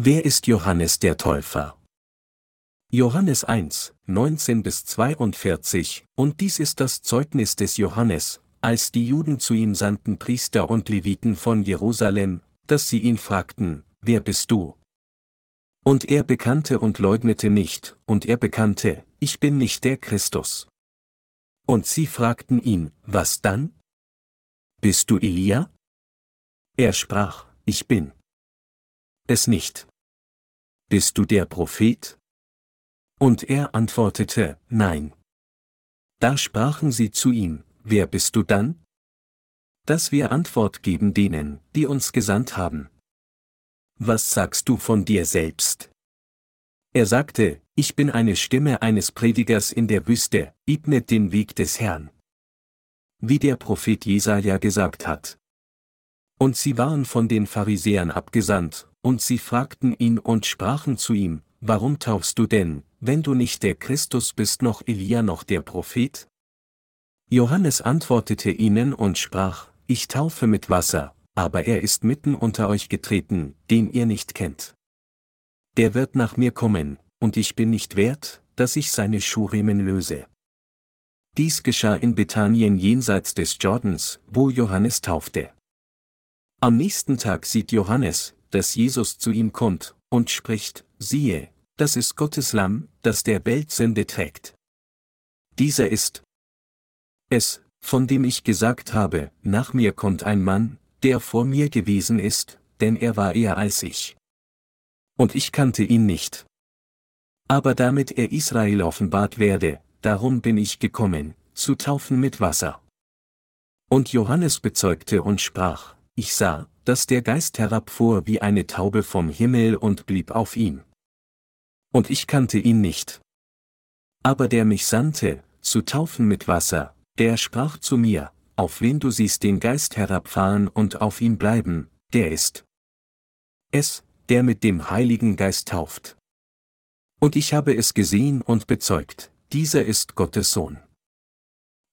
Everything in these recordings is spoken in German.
Wer ist Johannes der Täufer? Johannes 1, 19 bis 42, und dies ist das Zeugnis des Johannes, als die Juden zu ihm sandten Priester und Leviten von Jerusalem, dass sie ihn fragten, wer bist du? Und er bekannte und leugnete nicht, und er bekannte, ich bin nicht der Christus. Und sie fragten ihn, was dann? Bist du Elia? Er sprach, ich bin. Es nicht. Bist du der Prophet? Und er antwortete, nein. Da sprachen sie zu ihm, wer bist du dann? Dass wir Antwort geben denen, die uns gesandt haben. Was sagst du von dir selbst? Er sagte, ich bin eine Stimme eines Predigers in der Wüste, ebnet den Weg des Herrn. Wie der Prophet Jesaja gesagt hat. Und sie waren von den Pharisäern abgesandt, und sie fragten ihn und sprachen zu ihm, Warum taufst du denn, wenn du nicht der Christus bist noch Elia noch der Prophet? Johannes antwortete ihnen und sprach, Ich taufe mit Wasser, aber er ist mitten unter euch getreten, den ihr nicht kennt. Der wird nach mir kommen, und ich bin nicht wert, dass ich seine Schuhriemen löse. Dies geschah in Bethanien jenseits des Jordans, wo Johannes taufte. Am nächsten Tag sieht Johannes, dass Jesus zu ihm kommt, und spricht, siehe, das ist Gottes Lamm, das der Welt Sünde trägt. Dieser ist es, von dem ich gesagt habe, nach mir kommt ein Mann, der vor mir gewesen ist, denn er war eher als ich. Und ich kannte ihn nicht. Aber damit er Israel offenbart werde, darum bin ich gekommen, zu taufen mit Wasser. Und Johannes bezeugte und sprach, ich sah, dass der Geist herabfuhr wie eine Taube vom Himmel und blieb auf ihm. Und ich kannte ihn nicht. Aber der mich sandte, zu taufen mit Wasser, der sprach zu mir, auf wen du siehst den Geist herabfahren und auf ihm bleiben, der ist es, der mit dem Heiligen Geist tauft. Und ich habe es gesehen und bezeugt, dieser ist Gottes Sohn.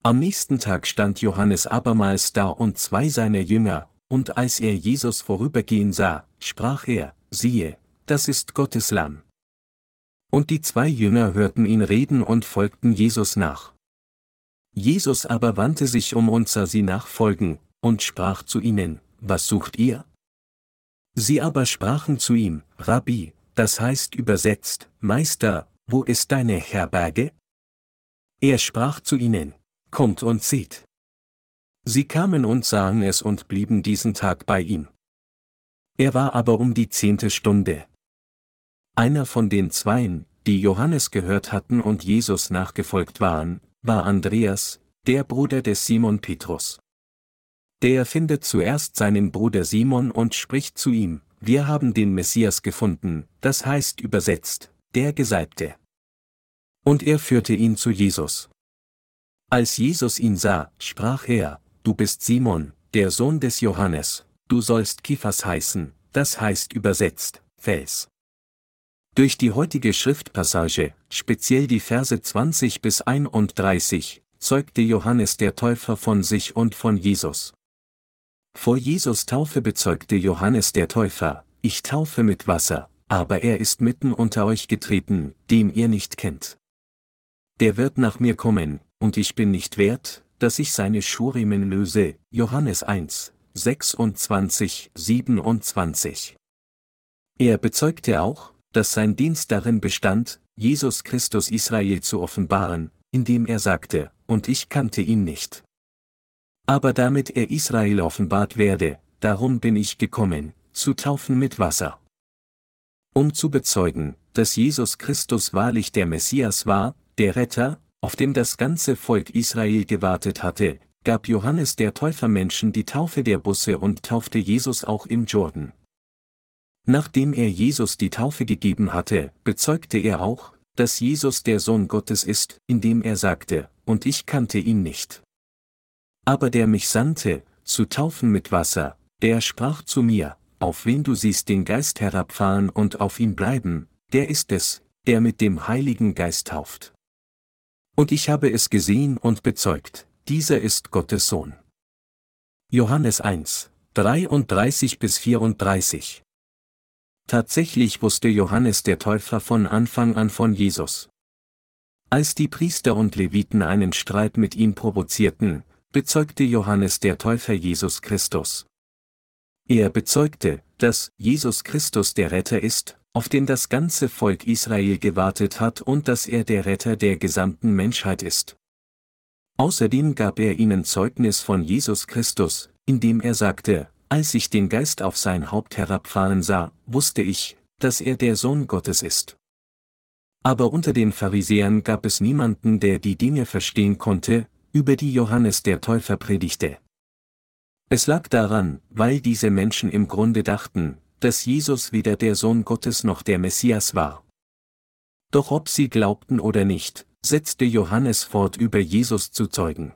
Am nächsten Tag stand Johannes abermals da und zwei seiner Jünger, und als er Jesus vorübergehen sah, sprach er, siehe, das ist Gottes Lamm. Und die zwei Jünger hörten ihn reden und folgten Jesus nach. Jesus aber wandte sich um und sah sie nachfolgen, und sprach zu ihnen, Was sucht ihr? Sie aber sprachen zu ihm, Rabbi, das heißt übersetzt, Meister, wo ist deine Herberge? Er sprach zu ihnen, Kommt und seht. Sie kamen und sahen es und blieben diesen Tag bei ihm. Er war aber um die zehnte Stunde. Einer von den Zweien, die Johannes gehört hatten und Jesus nachgefolgt waren, war Andreas, der Bruder des Simon Petrus. Der findet zuerst seinen Bruder Simon und spricht zu ihm, wir haben den Messias gefunden, das heißt übersetzt, der Gesalbte. Und er führte ihn zu Jesus. Als Jesus ihn sah, sprach er, du bist Simon, der Sohn des Johannes, du sollst Kiphas heißen, das heißt übersetzt, Fels. Durch die heutige Schriftpassage, speziell die Verse 20 bis 31, zeugte Johannes der Täufer von sich und von Jesus. Vor Jesus Taufe bezeugte Johannes der Täufer, ich taufe mit Wasser, aber er ist mitten unter euch getreten, dem ihr nicht kennt. Der wird nach mir kommen, und ich bin nicht wert, dass ich seine Schuriemen löse. Johannes 1, 26, 27. Er bezeugte auch, dass sein Dienst darin bestand, Jesus Christus Israel zu offenbaren, indem er sagte, und ich kannte ihn nicht. Aber damit er Israel offenbart werde, darum bin ich gekommen, zu taufen mit Wasser. Um zu bezeugen, dass Jesus Christus wahrlich der Messias war, der Retter, auf dem das ganze Volk Israel gewartet hatte, gab Johannes der Täufer Menschen die Taufe der Busse und taufte Jesus auch im Jordan. Nachdem er Jesus die Taufe gegeben hatte, bezeugte er auch, dass Jesus der Sohn Gottes ist, indem er sagte, und ich kannte ihn nicht. Aber der mich sandte, zu taufen mit Wasser, der sprach zu mir, auf wen du siehst den Geist herabfahren und auf ihn bleiben, der ist es, der mit dem Heiligen Geist tauft. Und ich habe es gesehen und bezeugt, dieser ist Gottes Sohn. Johannes 1, 33 bis 34 Tatsächlich wusste Johannes der Täufer von Anfang an von Jesus. Als die Priester und Leviten einen Streit mit ihm provozierten, bezeugte Johannes der Täufer Jesus Christus. Er bezeugte, dass Jesus Christus der Retter ist, auf den das ganze Volk Israel gewartet hat und dass er der Retter der gesamten Menschheit ist. Außerdem gab er ihnen Zeugnis von Jesus Christus, indem er sagte, als ich den Geist auf sein Haupt herabfahren sah, wusste ich, dass er der Sohn Gottes ist. Aber unter den Pharisäern gab es niemanden, der die Dinge verstehen konnte, über die Johannes der Täufer predigte. Es lag daran, weil diese Menschen im Grunde dachten, dass Jesus weder der Sohn Gottes noch der Messias war. Doch ob sie glaubten oder nicht, setzte Johannes fort über Jesus zu zeugen.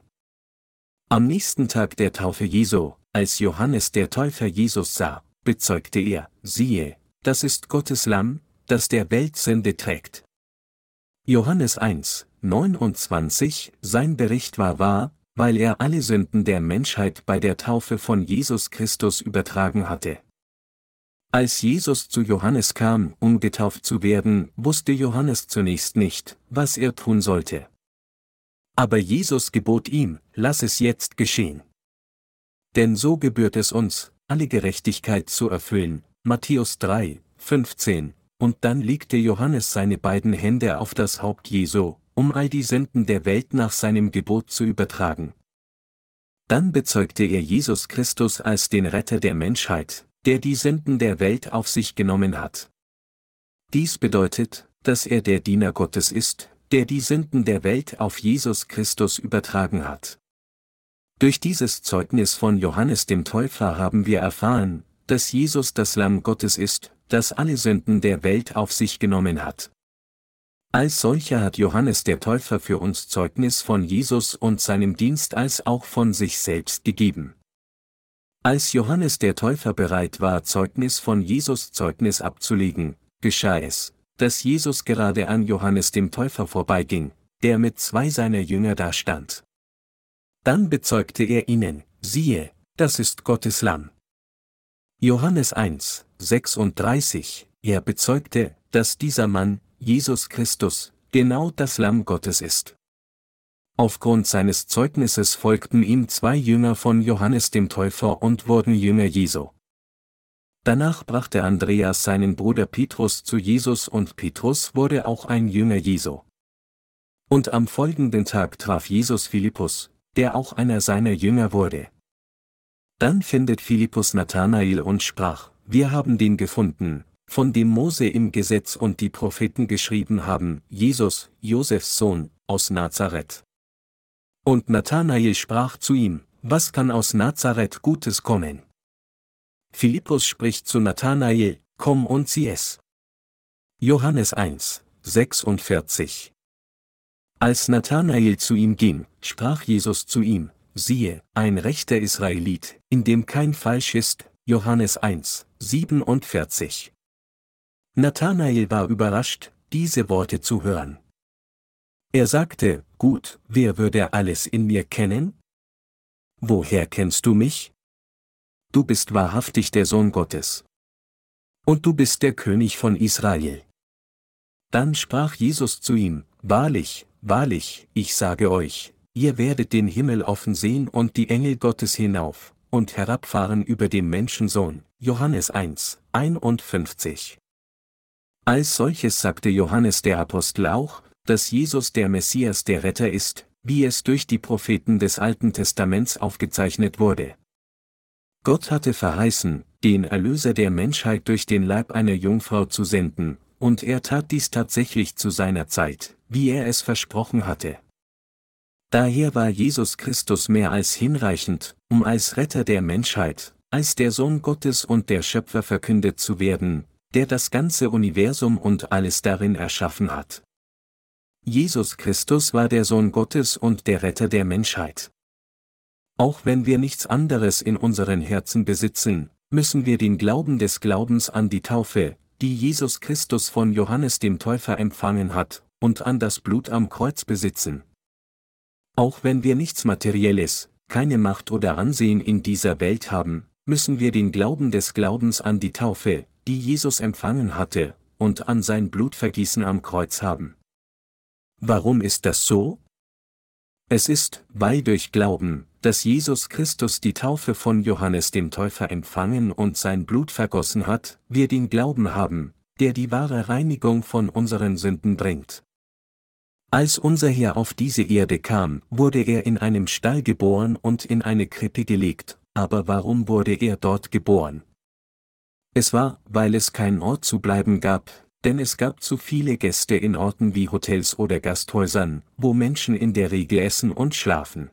Am nächsten Tag der Taufe Jesu, als Johannes der Täufer Jesus sah, bezeugte er, siehe, das ist Gottes Lamm, das der Welt Sünde trägt. Johannes 1, 29, sein Bericht war wahr, weil er alle Sünden der Menschheit bei der Taufe von Jesus Christus übertragen hatte. Als Jesus zu Johannes kam, um getauft zu werden, wusste Johannes zunächst nicht, was er tun sollte. Aber Jesus gebot ihm, lass es jetzt geschehen. Denn so gebührt es uns, alle Gerechtigkeit zu erfüllen. Matthäus 3, 15. Und dann legte Johannes seine beiden Hände auf das Haupt Jesu, um all die Sünden der Welt nach seinem Gebot zu übertragen. Dann bezeugte er Jesus Christus als den Retter der Menschheit, der die Sünden der Welt auf sich genommen hat. Dies bedeutet, dass er der Diener Gottes ist, der die Sünden der Welt auf Jesus Christus übertragen hat. Durch dieses Zeugnis von Johannes dem Täufer haben wir erfahren, dass Jesus das Lamm Gottes ist, das alle Sünden der Welt auf sich genommen hat. Als solcher hat Johannes der Täufer für uns Zeugnis von Jesus und seinem Dienst als auch von sich selbst gegeben. Als Johannes der Täufer bereit war, Zeugnis von Jesus Zeugnis abzulegen, geschah es, dass Jesus gerade an Johannes dem Täufer vorbeiging, der mit zwei seiner Jünger dastand. Dann bezeugte er ihnen, siehe, das ist Gottes Lamm. Johannes 1, 36, er bezeugte, dass dieser Mann, Jesus Christus, genau das Lamm Gottes ist. Aufgrund seines Zeugnisses folgten ihm zwei Jünger von Johannes dem Täufer und wurden Jünger Jesu. Danach brachte Andreas seinen Bruder Petrus zu Jesus und Petrus wurde auch ein Jünger Jesu. Und am folgenden Tag traf Jesus Philippus, der auch einer seiner Jünger wurde. Dann findet Philippus Nathanael und sprach, wir haben den gefunden, von dem Mose im Gesetz und die Propheten geschrieben haben, Jesus, Josefs Sohn, aus Nazareth. Und Nathanael sprach zu ihm, was kann aus Nazareth Gutes kommen? Philippus spricht zu Nathanael, komm und sieh es. Johannes 1, 46 als Nathanael zu ihm ging, sprach Jesus zu ihm, siehe, ein rechter Israelit, in dem kein Falsch ist, Johannes 1, 47. Nathanael war überrascht, diese Worte zu hören. Er sagte, gut, wer würde alles in mir kennen? Woher kennst du mich? Du bist wahrhaftig der Sohn Gottes. Und du bist der König von Israel. Dann sprach Jesus zu ihm, Wahrlich, Wahrlich, ich sage euch, ihr werdet den Himmel offen sehen und die Engel Gottes hinauf und herabfahren über dem Menschensohn. Johannes 1, 51. Als solches sagte Johannes der Apostel auch, dass Jesus der Messias der Retter ist, wie es durch die Propheten des Alten Testaments aufgezeichnet wurde. Gott hatte verheißen, den Erlöser der Menschheit durch den Leib einer Jungfrau zu senden, und er tat dies tatsächlich zu seiner Zeit, wie er es versprochen hatte. Daher war Jesus Christus mehr als hinreichend, um als Retter der Menschheit, als der Sohn Gottes und der Schöpfer verkündet zu werden, der das ganze Universum und alles darin erschaffen hat. Jesus Christus war der Sohn Gottes und der Retter der Menschheit. Auch wenn wir nichts anderes in unseren Herzen besitzen, müssen wir den Glauben des Glaubens an die Taufe, die Jesus Christus von Johannes dem Täufer empfangen hat, und an das Blut am Kreuz besitzen. Auch wenn wir nichts Materielles, keine Macht oder Ansehen in dieser Welt haben, müssen wir den Glauben des Glaubens an die Taufe, die Jesus empfangen hatte, und an sein Blutvergießen am Kreuz haben. Warum ist das so? Es ist, weil durch Glauben, dass Jesus Christus die Taufe von Johannes dem Täufer empfangen und sein Blut vergossen hat, wir den Glauben haben, der die wahre Reinigung von unseren Sünden bringt. Als unser Herr auf diese Erde kam, wurde er in einem Stall geboren und in eine Krippe gelegt, aber warum wurde er dort geboren? Es war, weil es keinen Ort zu bleiben gab, denn es gab zu viele Gäste in Orten wie Hotels oder Gasthäusern, wo Menschen in der Regel essen und schlafen.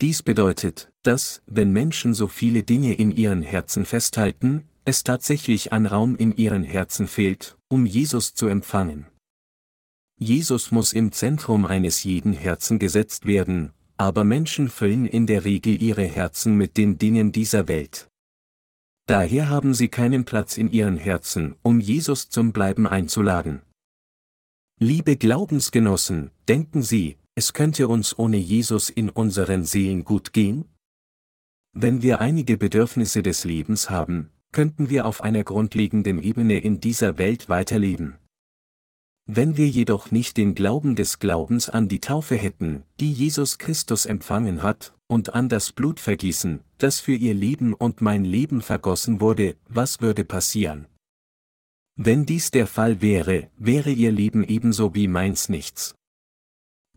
Dies bedeutet, dass, wenn Menschen so viele Dinge in ihren Herzen festhalten, es tatsächlich an Raum in ihren Herzen fehlt, um Jesus zu empfangen. Jesus muss im Zentrum eines jeden Herzen gesetzt werden, aber Menschen füllen in der Regel ihre Herzen mit den Dingen dieser Welt. Daher haben sie keinen Platz in ihren Herzen, um Jesus zum Bleiben einzuladen. Liebe Glaubensgenossen, denken Sie, es könnte uns ohne Jesus in unseren Seelen gut gehen? Wenn wir einige Bedürfnisse des Lebens haben, könnten wir auf einer grundlegenden Ebene in dieser Welt weiterleben. Wenn wir jedoch nicht den Glauben des Glaubens an die Taufe hätten, die Jesus Christus empfangen hat, und an das Blutvergießen, das für ihr Leben und mein Leben vergossen wurde, was würde passieren? Wenn dies der Fall wäre, wäre ihr Leben ebenso wie meins nichts.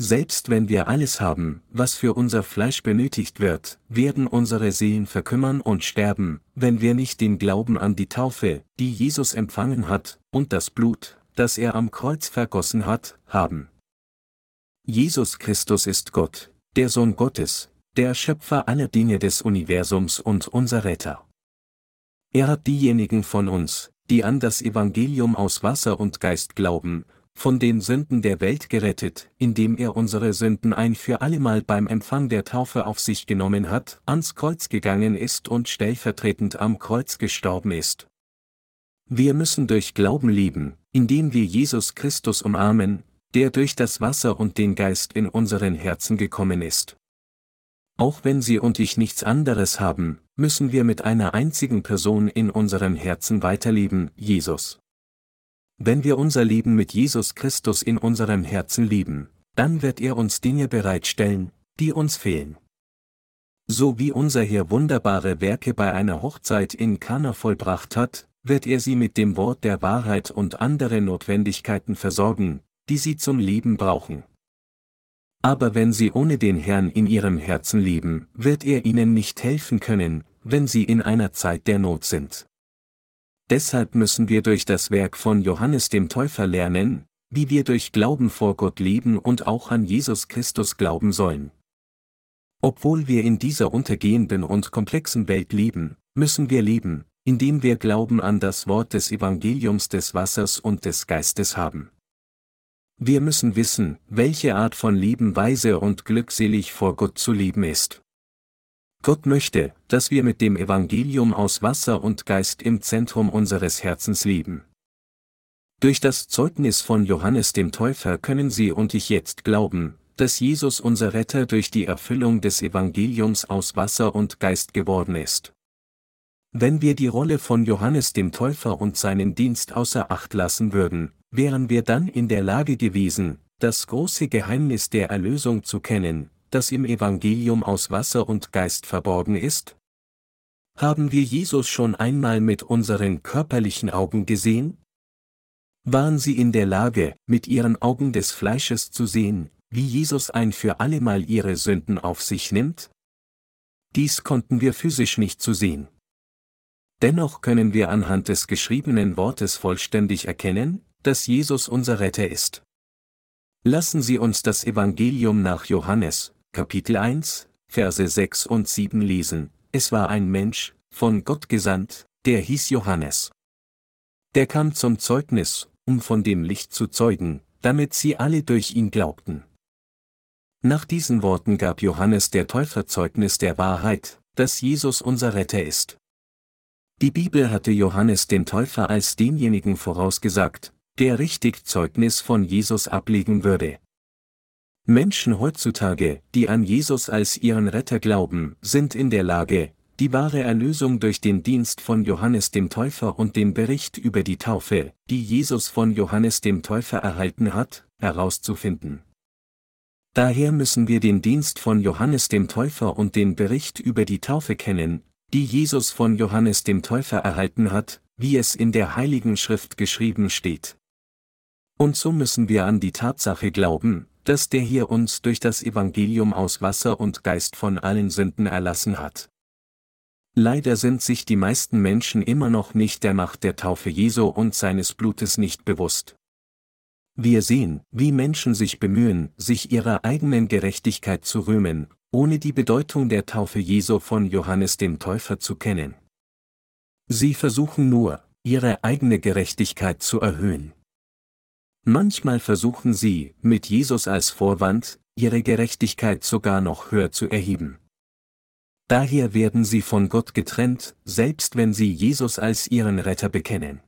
Selbst wenn wir alles haben, was für unser Fleisch benötigt wird, werden unsere Seelen verkümmern und sterben, wenn wir nicht den Glauben an die Taufe, die Jesus empfangen hat, und das Blut, das er am Kreuz vergossen hat, haben. Jesus Christus ist Gott, der Sohn Gottes, der Schöpfer aller Dinge des Universums und unser Retter. Er hat diejenigen von uns, die an das Evangelium aus Wasser und Geist glauben, von den Sünden der Welt gerettet, indem er unsere Sünden ein für allemal beim Empfang der Taufe auf sich genommen hat, ans Kreuz gegangen ist und stellvertretend am Kreuz gestorben ist. Wir müssen durch Glauben leben, indem wir Jesus Christus umarmen, der durch das Wasser und den Geist in unseren Herzen gekommen ist. Auch wenn Sie und ich nichts anderes haben, müssen wir mit einer einzigen Person in unserem Herzen weiterleben, Jesus. Wenn wir unser Leben mit Jesus Christus in unserem Herzen lieben, dann wird er uns Dinge bereitstellen, die uns fehlen. So wie unser Herr wunderbare Werke bei einer Hochzeit in Kana vollbracht hat, wird er sie mit dem Wort der Wahrheit und andere Notwendigkeiten versorgen, die sie zum Leben brauchen. Aber wenn sie ohne den Herrn in ihrem Herzen leben, wird er ihnen nicht helfen können, wenn sie in einer Zeit der Not sind. Deshalb müssen wir durch das Werk von Johannes dem Täufer lernen, wie wir durch Glauben vor Gott leben und auch an Jesus Christus glauben sollen. Obwohl wir in dieser untergehenden und komplexen Welt leben, müssen wir leben, indem wir Glauben an das Wort des Evangeliums des Wassers und des Geistes haben. Wir müssen wissen, welche Art von Leben weise und glückselig vor Gott zu leben ist. Gott möchte, dass wir mit dem Evangelium aus Wasser und Geist im Zentrum unseres Herzens leben. Durch das Zeugnis von Johannes dem Täufer können Sie und ich jetzt glauben, dass Jesus unser Retter durch die Erfüllung des Evangeliums aus Wasser und Geist geworden ist. Wenn wir die Rolle von Johannes dem Täufer und seinen Dienst außer Acht lassen würden, wären wir dann in der Lage gewesen, das große Geheimnis der Erlösung zu kennen, das im Evangelium aus Wasser und Geist verborgen ist? Haben wir Jesus schon einmal mit unseren körperlichen Augen gesehen? Waren sie in der Lage, mit ihren Augen des Fleisches zu sehen, wie Jesus ein für allemal ihre Sünden auf sich nimmt? Dies konnten wir physisch nicht zu sehen. Dennoch können wir anhand des geschriebenen Wortes vollständig erkennen, dass Jesus unser Retter ist. Lassen Sie uns das Evangelium nach Johannes, Kapitel 1, Verse 6 und 7 lesen. Es war ein Mensch, von Gott gesandt, der hieß Johannes. Der kam zum Zeugnis, um von dem Licht zu zeugen, damit sie alle durch ihn glaubten. Nach diesen Worten gab Johannes der Täufer Zeugnis der Wahrheit, dass Jesus unser Retter ist. Die Bibel hatte Johannes den Täufer als denjenigen vorausgesagt, der richtig Zeugnis von Jesus ablegen würde. Menschen heutzutage, die an Jesus als ihren Retter glauben, sind in der Lage, die wahre Erlösung durch den Dienst von Johannes dem Täufer und den Bericht über die Taufe, die Jesus von Johannes dem Täufer erhalten hat, herauszufinden. Daher müssen wir den Dienst von Johannes dem Täufer und den Bericht über die Taufe kennen, die Jesus von Johannes dem Täufer erhalten hat, wie es in der Heiligen Schrift geschrieben steht. Und so müssen wir an die Tatsache glauben, dass der hier uns durch das Evangelium aus Wasser und Geist von allen Sünden erlassen hat. Leider sind sich die meisten Menschen immer noch nicht der Macht der Taufe Jesu und seines Blutes nicht bewusst. Wir sehen, wie Menschen sich bemühen, sich ihrer eigenen Gerechtigkeit zu rühmen, ohne die Bedeutung der Taufe Jesu von Johannes dem Täufer zu kennen. Sie versuchen nur, ihre eigene Gerechtigkeit zu erhöhen. Manchmal versuchen sie, mit Jesus als Vorwand, ihre Gerechtigkeit sogar noch höher zu erheben. Daher werden sie von Gott getrennt, selbst wenn sie Jesus als ihren Retter bekennen.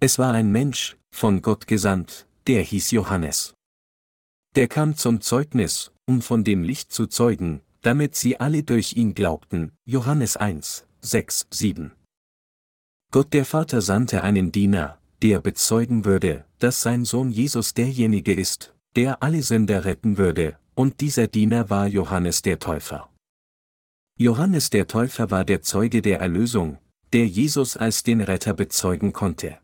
Es war ein Mensch, von Gott gesandt, der hieß Johannes. Der kam zum Zeugnis, um von dem Licht zu zeugen, damit sie alle durch ihn glaubten. Johannes 1, 6, 7. Gott der Vater sandte einen Diener, der bezeugen würde, dass sein Sohn Jesus derjenige ist, der alle Sünder retten würde, und dieser Diener war Johannes der Täufer. Johannes der Täufer war der Zeuge der Erlösung, der Jesus als den Retter bezeugen konnte.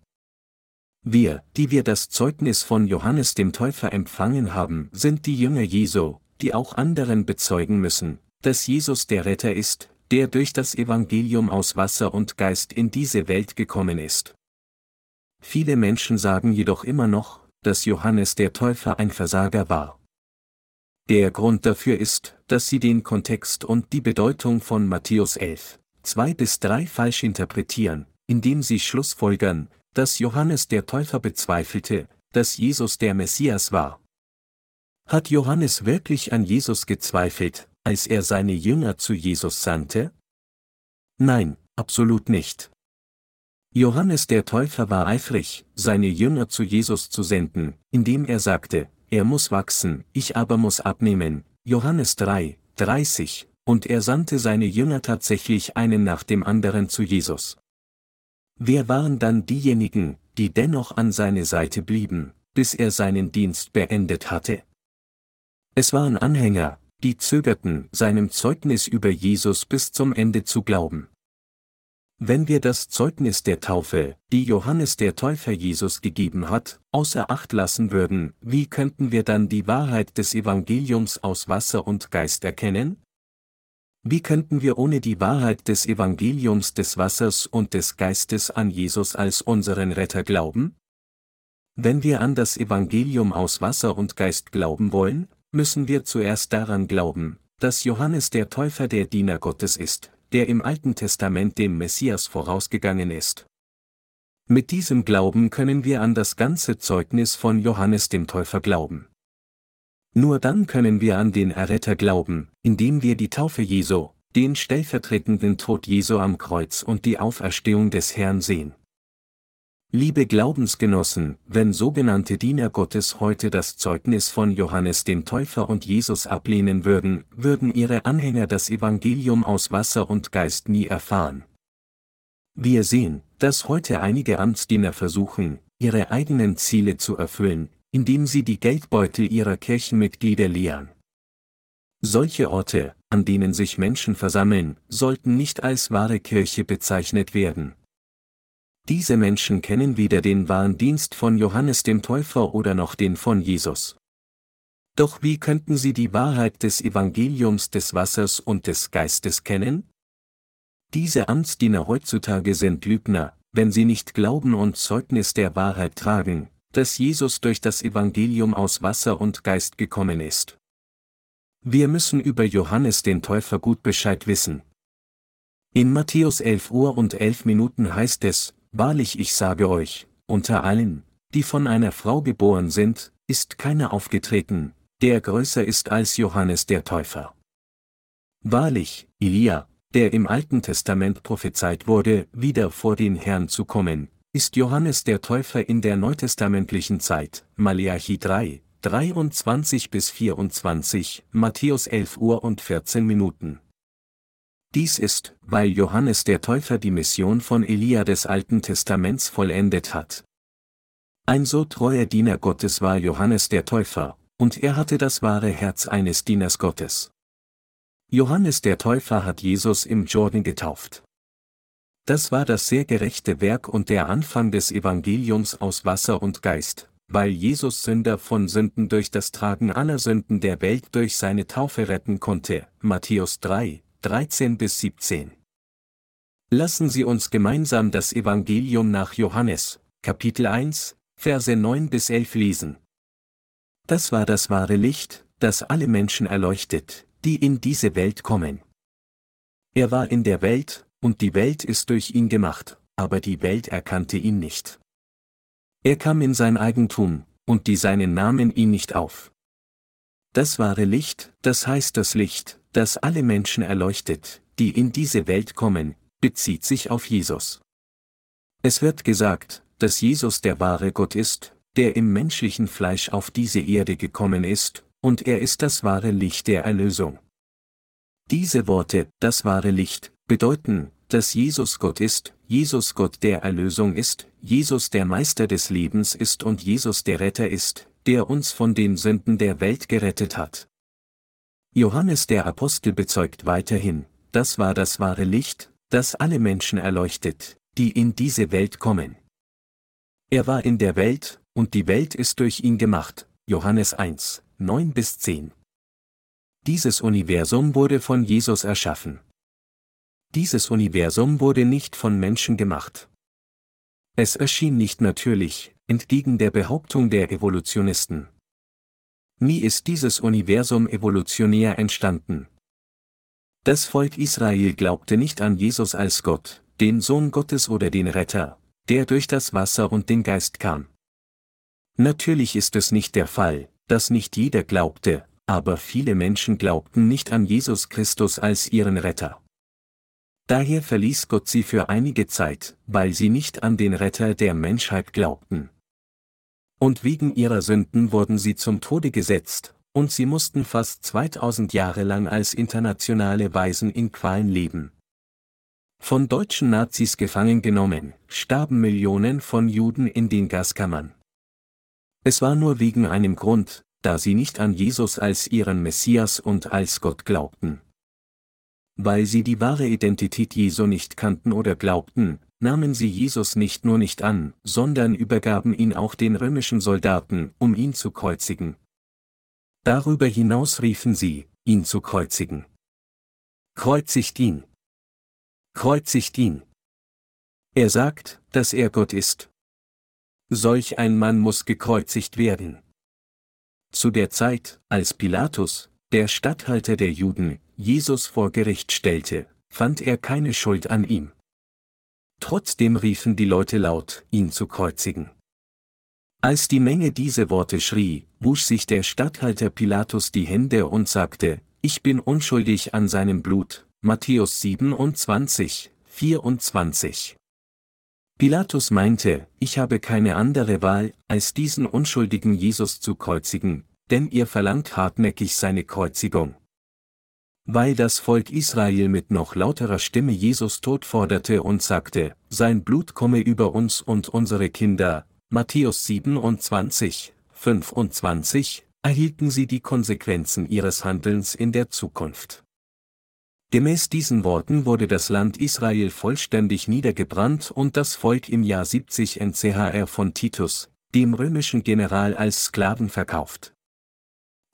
Wir, die wir das Zeugnis von Johannes dem Täufer empfangen haben, sind die Jünger Jesu, die auch anderen bezeugen müssen, dass Jesus der Retter ist, der durch das Evangelium aus Wasser und Geist in diese Welt gekommen ist. Viele Menschen sagen jedoch immer noch, dass Johannes der Täufer ein Versager war. Der Grund dafür ist, dass sie den Kontext und die Bedeutung von Matthäus 11, 2 bis 3 falsch interpretieren, indem sie schlussfolgern, dass Johannes der Täufer bezweifelte, dass Jesus der Messias war. Hat Johannes wirklich an Jesus gezweifelt, als er seine Jünger zu Jesus sandte? Nein, absolut nicht. Johannes der Täufer war eifrig, seine Jünger zu Jesus zu senden, indem er sagte, er muss wachsen, ich aber muss abnehmen. Johannes 3, 30, und er sandte seine Jünger tatsächlich einen nach dem anderen zu Jesus. Wer waren dann diejenigen, die dennoch an seine Seite blieben, bis er seinen Dienst beendet hatte? Es waren Anhänger, die zögerten, seinem Zeugnis über Jesus bis zum Ende zu glauben. Wenn wir das Zeugnis der Taufe, die Johannes der Täufer Jesus gegeben hat, außer Acht lassen würden, wie könnten wir dann die Wahrheit des Evangeliums aus Wasser und Geist erkennen? Wie könnten wir ohne die Wahrheit des Evangeliums des Wassers und des Geistes an Jesus als unseren Retter glauben? Wenn wir an das Evangelium aus Wasser und Geist glauben wollen, müssen wir zuerst daran glauben, dass Johannes der Täufer der Diener Gottes ist, der im Alten Testament dem Messias vorausgegangen ist. Mit diesem Glauben können wir an das ganze Zeugnis von Johannes dem Täufer glauben. Nur dann können wir an den Erretter glauben, indem wir die Taufe Jesu, den stellvertretenden Tod Jesu am Kreuz und die Auferstehung des Herrn sehen. Liebe Glaubensgenossen, wenn sogenannte Diener Gottes heute das Zeugnis von Johannes dem Täufer und Jesus ablehnen würden, würden ihre Anhänger das Evangelium aus Wasser und Geist nie erfahren. Wir sehen, dass heute einige Amtsdiener versuchen, ihre eigenen Ziele zu erfüllen, indem sie die Geldbeutel ihrer Kirchenmitglieder leeren. Solche Orte, an denen sich Menschen versammeln, sollten nicht als wahre Kirche bezeichnet werden. Diese Menschen kennen weder den wahren Dienst von Johannes dem Täufer oder noch den von Jesus. Doch wie könnten sie die Wahrheit des Evangeliums des Wassers und des Geistes kennen? Diese Amtsdiener heutzutage sind Lügner, wenn sie nicht glauben und Zeugnis der Wahrheit tragen, dass Jesus durch das Evangelium aus Wasser und Geist gekommen ist. Wir müssen über Johannes den Täufer gut Bescheid wissen. In Matthäus 11 Uhr und 11 Minuten heißt es, Wahrlich ich sage euch, unter allen, die von einer Frau geboren sind, ist keiner aufgetreten, der größer ist als Johannes der Täufer. Wahrlich, Elia, der im Alten Testament prophezeit wurde, wieder vor den Herrn zu kommen, ist Johannes der Täufer in der neutestamentlichen Zeit, Malachi 3, 23 bis 24, Matthäus 11 Uhr und 14 Minuten. Dies ist, weil Johannes der Täufer die Mission von Elia des Alten Testaments vollendet hat. Ein so treuer Diener Gottes war Johannes der Täufer, und er hatte das wahre Herz eines Dieners Gottes. Johannes der Täufer hat Jesus im Jordan getauft. Das war das sehr gerechte Werk und der Anfang des Evangeliums aus Wasser und Geist, weil Jesus Sünder von Sünden durch das Tragen aller Sünden der Welt durch seine Taufe retten konnte. Matthäus 3, 13 bis 17. Lassen Sie uns gemeinsam das Evangelium nach Johannes, Kapitel 1, Verse 9 bis 11 lesen. Das war das wahre Licht, das alle Menschen erleuchtet, die in diese Welt kommen. Er war in der Welt, und die Welt ist durch ihn gemacht, aber die Welt erkannte ihn nicht. Er kam in sein Eigentum, und die Seinen nahmen ihn nicht auf. Das wahre Licht, das heißt das Licht, das alle Menschen erleuchtet, die in diese Welt kommen, bezieht sich auf Jesus. Es wird gesagt, dass Jesus der wahre Gott ist, der im menschlichen Fleisch auf diese Erde gekommen ist, und er ist das wahre Licht der Erlösung. Diese Worte, das wahre Licht, bedeuten, dass Jesus Gott ist, Jesus Gott der Erlösung ist, Jesus der Meister des Lebens ist und Jesus der Retter ist, der uns von den Sünden der Welt gerettet hat. Johannes der Apostel bezeugt weiterhin, das war das wahre Licht, das alle Menschen erleuchtet, die in diese Welt kommen. Er war in der Welt, und die Welt ist durch ihn gemacht. Johannes 1, 9 bis 10. Dieses Universum wurde von Jesus erschaffen. Dieses Universum wurde nicht von Menschen gemacht. Es erschien nicht natürlich, entgegen der Behauptung der Evolutionisten. Nie ist dieses Universum evolutionär entstanden. Das Volk Israel glaubte nicht an Jesus als Gott, den Sohn Gottes oder den Retter, der durch das Wasser und den Geist kam. Natürlich ist es nicht der Fall, dass nicht jeder glaubte, aber viele Menschen glaubten nicht an Jesus Christus als ihren Retter. Daher verließ Gott sie für einige Zeit, weil sie nicht an den Retter der Menschheit glaubten. Und wegen ihrer Sünden wurden sie zum Tode gesetzt, und sie mussten fast 2000 Jahre lang als internationale Waisen in Qualen leben. Von deutschen Nazis gefangen genommen, starben Millionen von Juden in den Gaskammern. Es war nur wegen einem Grund, da sie nicht an Jesus als ihren Messias und als Gott glaubten. Weil sie die wahre Identität Jesu nicht kannten oder glaubten, nahmen sie Jesus nicht nur nicht an, sondern übergaben ihn auch den römischen Soldaten, um ihn zu kreuzigen. Darüber hinaus riefen sie, ihn zu kreuzigen. Kreuzigt ihn! Kreuzigt ihn! Er sagt, dass er Gott ist. Solch ein Mann muss gekreuzigt werden. Zu der Zeit, als Pilatus, der Statthalter der Juden, Jesus vor Gericht stellte, fand er keine Schuld an ihm. Trotzdem riefen die Leute laut, ihn zu kreuzigen. Als die Menge diese Worte schrie, wusch sich der Statthalter Pilatus die Hände und sagte, ich bin unschuldig an seinem Blut. Matthäus 27, 24. Pilatus meinte, ich habe keine andere Wahl, als diesen unschuldigen Jesus zu kreuzigen, denn ihr verlangt hartnäckig seine Kreuzigung. Weil das Volk Israel mit noch lauterer Stimme Jesus Tod forderte und sagte, sein Blut komme über uns und unsere Kinder, Matthäus 27, 25, erhielten sie die Konsequenzen ihres Handelns in der Zukunft. Gemäß diesen Worten wurde das Land Israel vollständig niedergebrannt und das Volk im Jahr 70 NCHR von Titus, dem römischen General als Sklaven verkauft.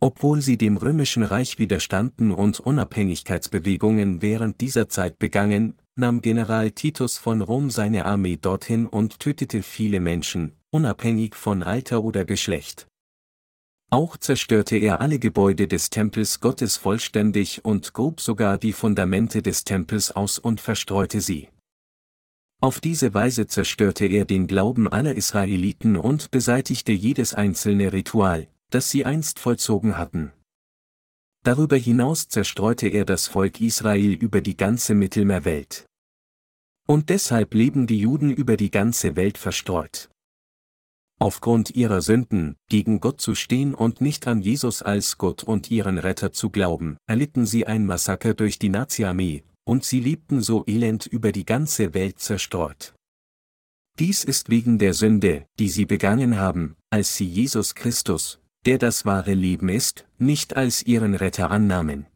Obwohl sie dem römischen Reich widerstanden und Unabhängigkeitsbewegungen während dieser Zeit begangen, nahm General Titus von Rom seine Armee dorthin und tötete viele Menschen, unabhängig von Alter oder Geschlecht. Auch zerstörte er alle Gebäude des Tempels Gottes vollständig und grub sogar die Fundamente des Tempels aus und verstreute sie. Auf diese Weise zerstörte er den Glauben aller Israeliten und beseitigte jedes einzelne Ritual, das sie einst vollzogen hatten. Darüber hinaus zerstreute er das Volk Israel über die ganze Mittelmeerwelt. Und deshalb leben die Juden über die ganze Welt verstreut. Aufgrund ihrer Sünden, gegen Gott zu stehen und nicht an Jesus als Gott und ihren Retter zu glauben, erlitten sie ein Massaker durch die Nazi-Armee, und sie lebten so elend über die ganze Welt zerstreut. Dies ist wegen der Sünde, die sie begangen haben, als sie Jesus Christus, der das wahre Leben ist, nicht als ihren Retter annahmen.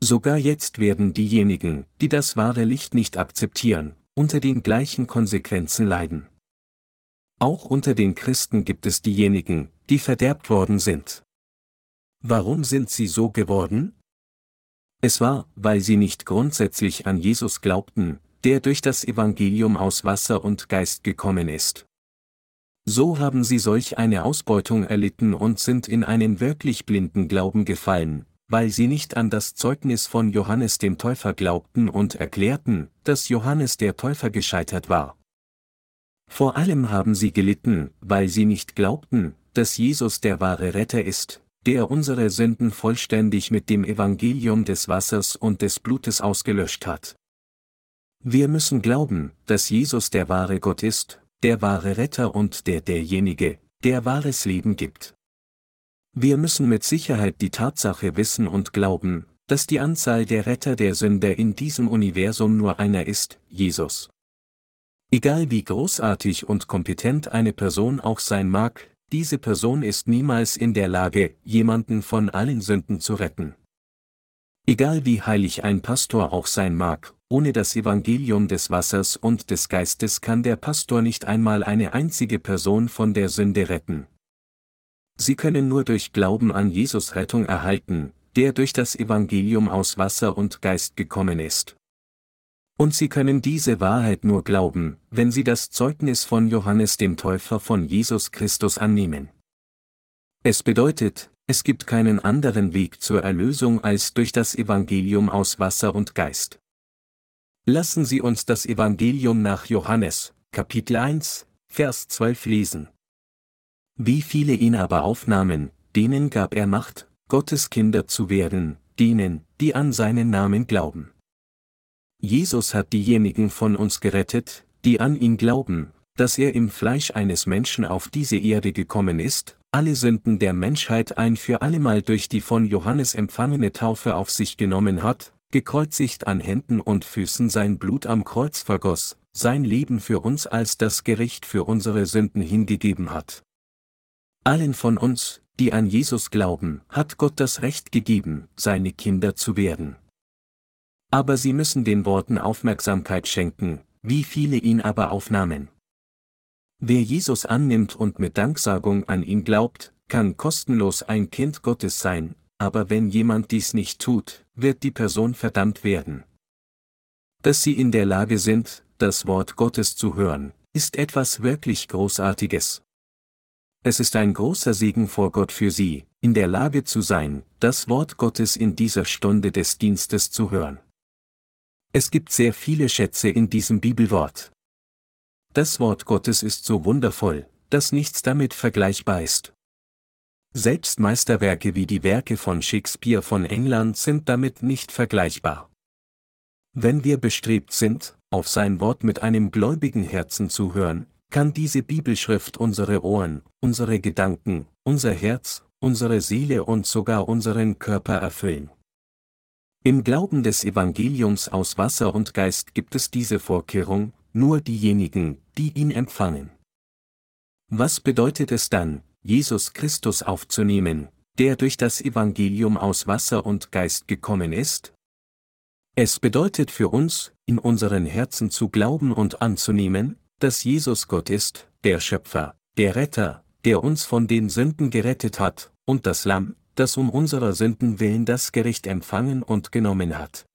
Sogar jetzt werden diejenigen, die das wahre Licht nicht akzeptieren, unter den gleichen Konsequenzen leiden. Auch unter den Christen gibt es diejenigen, die verderbt worden sind. Warum sind sie so geworden? Es war, weil sie nicht grundsätzlich an Jesus glaubten, der durch das Evangelium aus Wasser und Geist gekommen ist. So haben sie solch eine Ausbeutung erlitten und sind in einen wirklich blinden Glauben gefallen, weil sie nicht an das Zeugnis von Johannes dem Täufer glaubten und erklärten, dass Johannes der Täufer gescheitert war. Vor allem haben sie gelitten, weil sie nicht glaubten, dass Jesus der wahre Retter ist, der unsere Sünden vollständig mit dem Evangelium des Wassers und des Blutes ausgelöscht hat. Wir müssen glauben, dass Jesus der wahre Gott ist, der wahre Retter und der derjenige, der wahres Leben gibt. Wir müssen mit Sicherheit die Tatsache wissen und glauben, dass die Anzahl der Retter der Sünder in diesem Universum nur einer ist, Jesus. Egal wie großartig und kompetent eine Person auch sein mag, diese Person ist niemals in der Lage, jemanden von allen Sünden zu retten. Egal wie heilig ein Pastor auch sein mag, ohne das Evangelium des Wassers und des Geistes kann der Pastor nicht einmal eine einzige Person von der Sünde retten. Sie können nur durch Glauben an Jesus Rettung erhalten, der durch das Evangelium aus Wasser und Geist gekommen ist. Und sie können diese Wahrheit nur glauben, wenn sie das Zeugnis von Johannes dem Täufer von Jesus Christus annehmen. Es bedeutet, es gibt keinen anderen Weg zur Erlösung als durch das Evangelium aus Wasser und Geist. Lassen Sie uns das Evangelium nach Johannes, Kapitel 1, Vers 12 lesen. Wie viele ihn aber aufnahmen, denen gab er Macht, Gottes Kinder zu werden, denen, die an seinen Namen glauben. Jesus hat diejenigen von uns gerettet, die an ihn glauben, dass er im Fleisch eines Menschen auf diese Erde gekommen ist, alle Sünden der Menschheit ein für allemal durch die von Johannes empfangene Taufe auf sich genommen hat, gekreuzigt an Händen und Füßen sein Blut am Kreuz vergoss, sein Leben für uns als das Gericht für unsere Sünden hingegeben hat. Allen von uns, die an Jesus glauben, hat Gott das Recht gegeben, seine Kinder zu werden. Aber sie müssen den Worten Aufmerksamkeit schenken, wie viele ihn aber aufnahmen. Wer Jesus annimmt und mit Danksagung an ihn glaubt, kann kostenlos ein Kind Gottes sein, aber wenn jemand dies nicht tut, wird die Person verdammt werden. Dass sie in der Lage sind, das Wort Gottes zu hören, ist etwas wirklich Großartiges. Es ist ein großer Segen vor Gott für sie, in der Lage zu sein, das Wort Gottes in dieser Stunde des Dienstes zu hören. Es gibt sehr viele Schätze in diesem Bibelwort. Das Wort Gottes ist so wundervoll, dass nichts damit vergleichbar ist. Selbst Meisterwerke wie die Werke von Shakespeare von England sind damit nicht vergleichbar. Wenn wir bestrebt sind, auf sein Wort mit einem gläubigen Herzen zu hören, kann diese Bibelschrift unsere Ohren, unsere Gedanken, unser Herz, unsere Seele und sogar unseren Körper erfüllen. Im Glauben des Evangeliums aus Wasser und Geist gibt es diese Vorkehrung, nur diejenigen, die ihn empfangen. Was bedeutet es dann, Jesus Christus aufzunehmen, der durch das Evangelium aus Wasser und Geist gekommen ist? Es bedeutet für uns, in unseren Herzen zu glauben und anzunehmen, dass Jesus Gott ist, der Schöpfer, der Retter, der uns von den Sünden gerettet hat, und das Lamm, das um unserer Sünden willen das Gericht empfangen und genommen hat.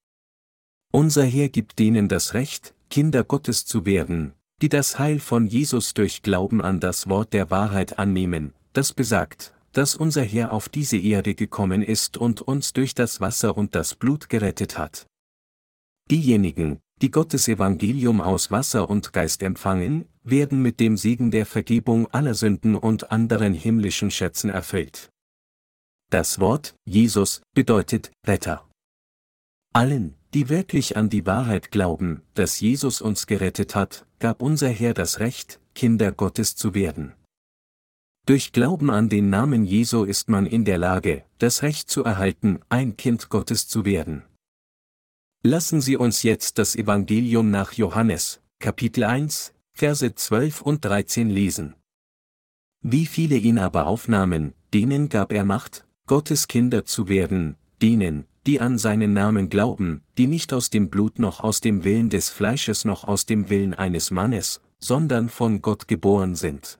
Unser Herr gibt denen das Recht, Kinder Gottes zu werden, die das Heil von Jesus durch Glauben an das Wort der Wahrheit annehmen, das besagt, dass unser Herr auf diese Erde gekommen ist und uns durch das Wasser und das Blut gerettet hat. Diejenigen, die Gottes Evangelium aus Wasser und Geist empfangen, werden mit dem Segen der Vergebung aller Sünden und anderen himmlischen Schätzen erfüllt. Das Wort Jesus bedeutet Retter. Allen, die wirklich an die Wahrheit glauben, dass Jesus uns gerettet hat, gab unser Herr das Recht, Kinder Gottes zu werden. Durch Glauben an den Namen Jesu ist man in der Lage, das Recht zu erhalten, ein Kind Gottes zu werden. Lassen Sie uns jetzt das Evangelium nach Johannes, Kapitel 1, Verse 12 und 13 lesen. Wie viele ihn aber aufnahmen, denen gab er Macht, Gottes Kinder zu werden, denen, die an seinen Namen glauben, die nicht aus dem Blut noch aus dem Willen des Fleisches noch aus dem Willen eines Mannes, sondern von Gott geboren sind.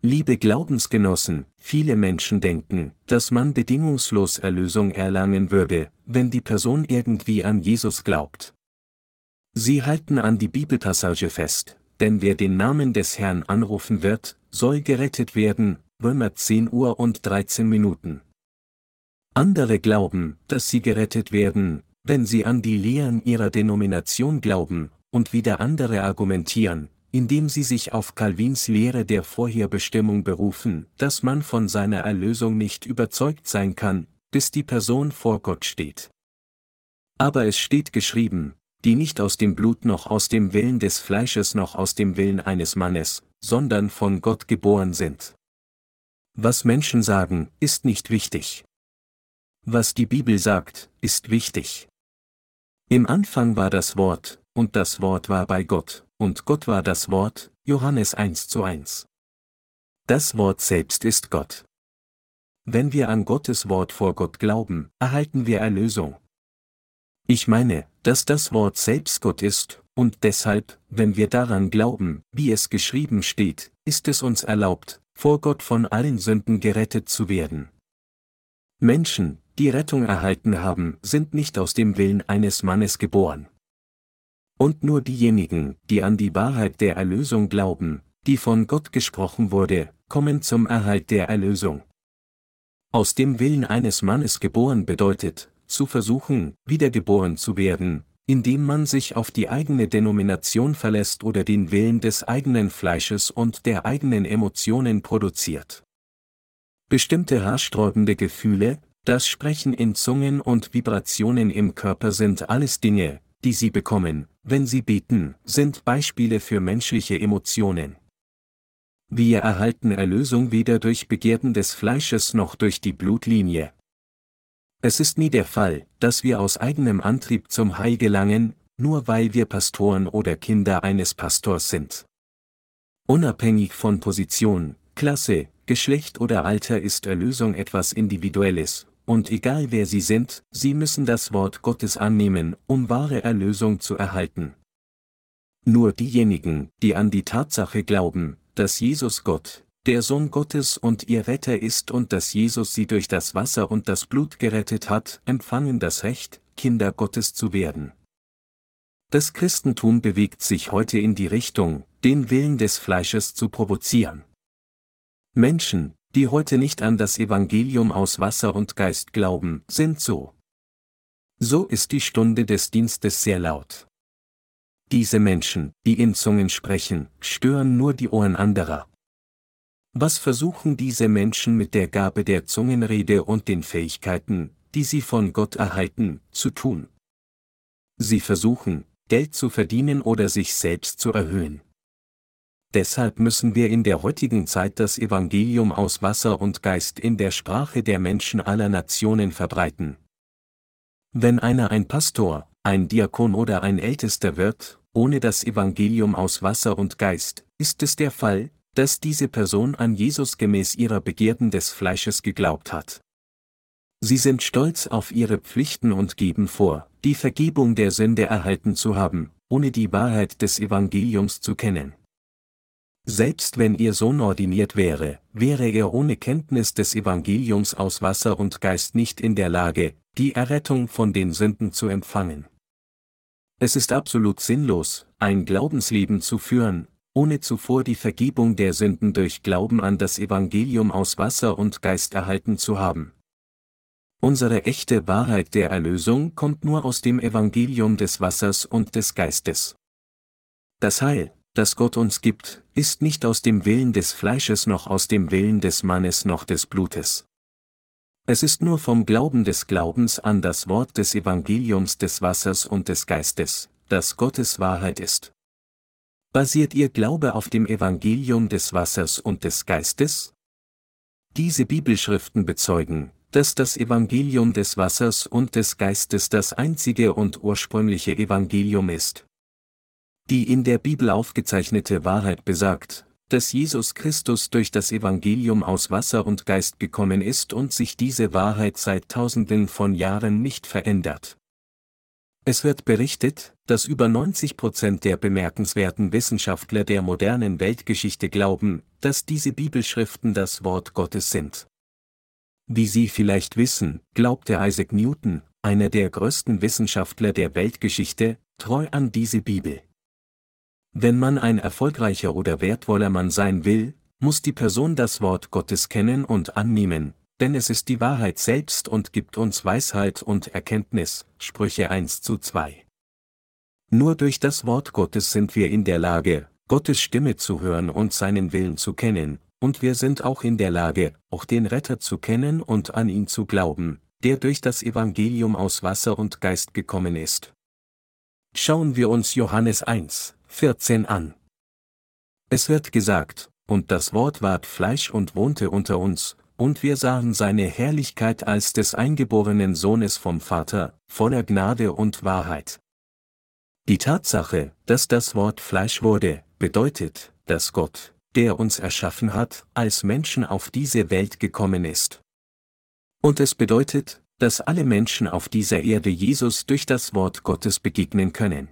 Liebe Glaubensgenossen, viele Menschen denken, dass man bedingungslos Erlösung erlangen würde, wenn die Person irgendwie an Jesus glaubt. Sie halten an die Bibelpassage fest, denn wer den Namen des Herrn anrufen wird, soll gerettet werden, Römer 10 Uhr und 13 Minuten. Andere glauben, dass sie gerettet werden, wenn sie an die Lehren ihrer Denomination glauben, und wieder andere argumentieren, indem sie sich auf Calvins Lehre der Vorherbestimmung berufen, dass man von seiner Erlösung nicht überzeugt sein kann, bis die Person vor Gott steht. Aber es steht geschrieben, die nicht aus dem Blut noch aus dem Willen des Fleisches noch aus dem Willen eines Mannes, sondern von Gott geboren sind. Was Menschen sagen, ist nicht wichtig. Was die Bibel sagt, ist wichtig. Im Anfang war das Wort, und das Wort war bei Gott, und Gott war das Wort, Johannes 1 zu 1. Das Wort selbst ist Gott. Wenn wir an Gottes Wort vor Gott glauben, erhalten wir Erlösung. Ich meine, dass das Wort selbst Gott ist, und deshalb, wenn wir daran glauben, wie es geschrieben steht, ist es uns erlaubt, vor Gott von allen Sünden gerettet zu werden. Menschen, die Rettung erhalten haben, sind nicht aus dem Willen eines Mannes geboren. Und nur diejenigen, die an die Wahrheit der Erlösung glauben, die von Gott gesprochen wurde, kommen zum Erhalt der Erlösung. Aus dem Willen eines Mannes geboren bedeutet, zu versuchen, wiedergeboren zu werden, indem man sich auf die eigene Denomination verlässt oder den Willen des eigenen Fleisches und der eigenen Emotionen produziert. Bestimmte haarsträubende Gefühle, das Sprechen in Zungen und Vibrationen im Körper sind alles Dinge, die Sie bekommen, wenn Sie beten, sind Beispiele für menschliche Emotionen. Wir erhalten Erlösung weder durch Begierden des Fleisches noch durch die Blutlinie. Es ist nie der Fall, dass wir aus eigenem Antrieb zum Heil gelangen, nur weil wir Pastoren oder Kinder eines Pastors sind. Unabhängig von Position, Klasse, Geschlecht oder Alter ist Erlösung etwas Individuelles, und egal wer sie sind, sie müssen das Wort Gottes annehmen, um wahre Erlösung zu erhalten. Nur diejenigen, die an die Tatsache glauben, dass Jesus Gott, der Sohn Gottes und ihr Retter ist und dass Jesus sie durch das Wasser und das Blut gerettet hat, empfangen das Recht, Kinder Gottes zu werden. Das Christentum bewegt sich heute in die Richtung, den Willen des Fleisches zu provozieren. Menschen, die heute nicht an das Evangelium aus Wasser und Geist glauben, sind so. So ist die Stunde des Dienstes sehr laut. Diese Menschen, die in Zungen sprechen, stören nur die Ohren anderer. Was versuchen diese Menschen mit der Gabe der Zungenrede und den Fähigkeiten, die sie von Gott erhalten, zu tun? Sie versuchen, Geld zu verdienen oder sich selbst zu erhöhen. Deshalb müssen wir in der heutigen Zeit das Evangelium aus Wasser und Geist in der Sprache der Menschen aller Nationen verbreiten. Wenn einer ein Pastor, ein Diakon oder ein Ältester wird, ohne das Evangelium aus Wasser und Geist, ist es der Fall, dass diese Person an Jesus gemäß ihrer Begierden des Fleisches geglaubt hat. Sie sind stolz auf ihre Pflichten und geben vor, die Vergebung der Sünde erhalten zu haben, ohne die Wahrheit des Evangeliums zu kennen. Selbst wenn ihr Sohn ordiniert wäre, wäre er ohne Kenntnis des Evangeliums aus Wasser und Geist nicht in der Lage, die Errettung von den Sünden zu empfangen. Es ist absolut sinnlos, ein Glaubensleben zu führen, ohne zuvor die Vergebung der Sünden durch Glauben an das Evangelium aus Wasser und Geist erhalten zu haben. Unsere echte Wahrheit der Erlösung kommt nur aus dem Evangelium des Wassers und des Geistes. Das Heil, das Gott uns gibt, ist nicht aus dem Willen des Fleisches noch aus dem Willen des Mannes noch des Blutes. Es ist nur vom Glauben des Glaubens an das Wort des Evangeliums des Wassers und des Geistes, das Gottes Wahrheit ist. Basiert Ihr Glaube auf dem Evangelium des Wassers und des Geistes? Diese Bibelschriften bezeugen, dass das Evangelium des Wassers und des Geistes das einzige und ursprüngliche Evangelium ist. Die in der Bibel aufgezeichnete Wahrheit besagt, dass Jesus Christus durch das Evangelium aus Wasser und Geist gekommen ist und sich diese Wahrheit seit tausenden von Jahren nicht verändert. Es wird berichtet, dass über 90 Prozent der bemerkenswerten Wissenschaftler der modernen Weltgeschichte glauben, dass diese Bibelschriften das Wort Gottes sind. Wie Sie vielleicht wissen, glaubte Isaac Newton, einer der größten Wissenschaftler der Weltgeschichte, treu an diese Bibel. Wenn man ein erfolgreicher oder wertvoller Mann sein will, muss die Person das Wort Gottes kennen und annehmen, denn es ist die Wahrheit selbst und gibt uns Weisheit und Erkenntnis, Sprüche 1 zu 2. Nur durch das Wort Gottes sind wir in der Lage, Gottes Stimme zu hören und seinen Willen zu kennen, und wir sind auch in der Lage, auch den Retter zu kennen und an ihn zu glauben, der durch das Evangelium aus Wasser und Geist gekommen ist. Schauen wir uns Johannes 1, 14 an. Es wird gesagt, und das Wort ward Fleisch und wohnte unter uns, und wir sahen seine Herrlichkeit als des eingeborenen Sohnes vom Vater, voller Gnade und Wahrheit. Die Tatsache, dass das Wort Fleisch wurde, bedeutet, dass Gott, der uns erschaffen hat, als Menschen auf diese Welt gekommen ist. Und es bedeutet, dass alle Menschen auf dieser Erde Jesus durch das Wort Gottes begegnen können.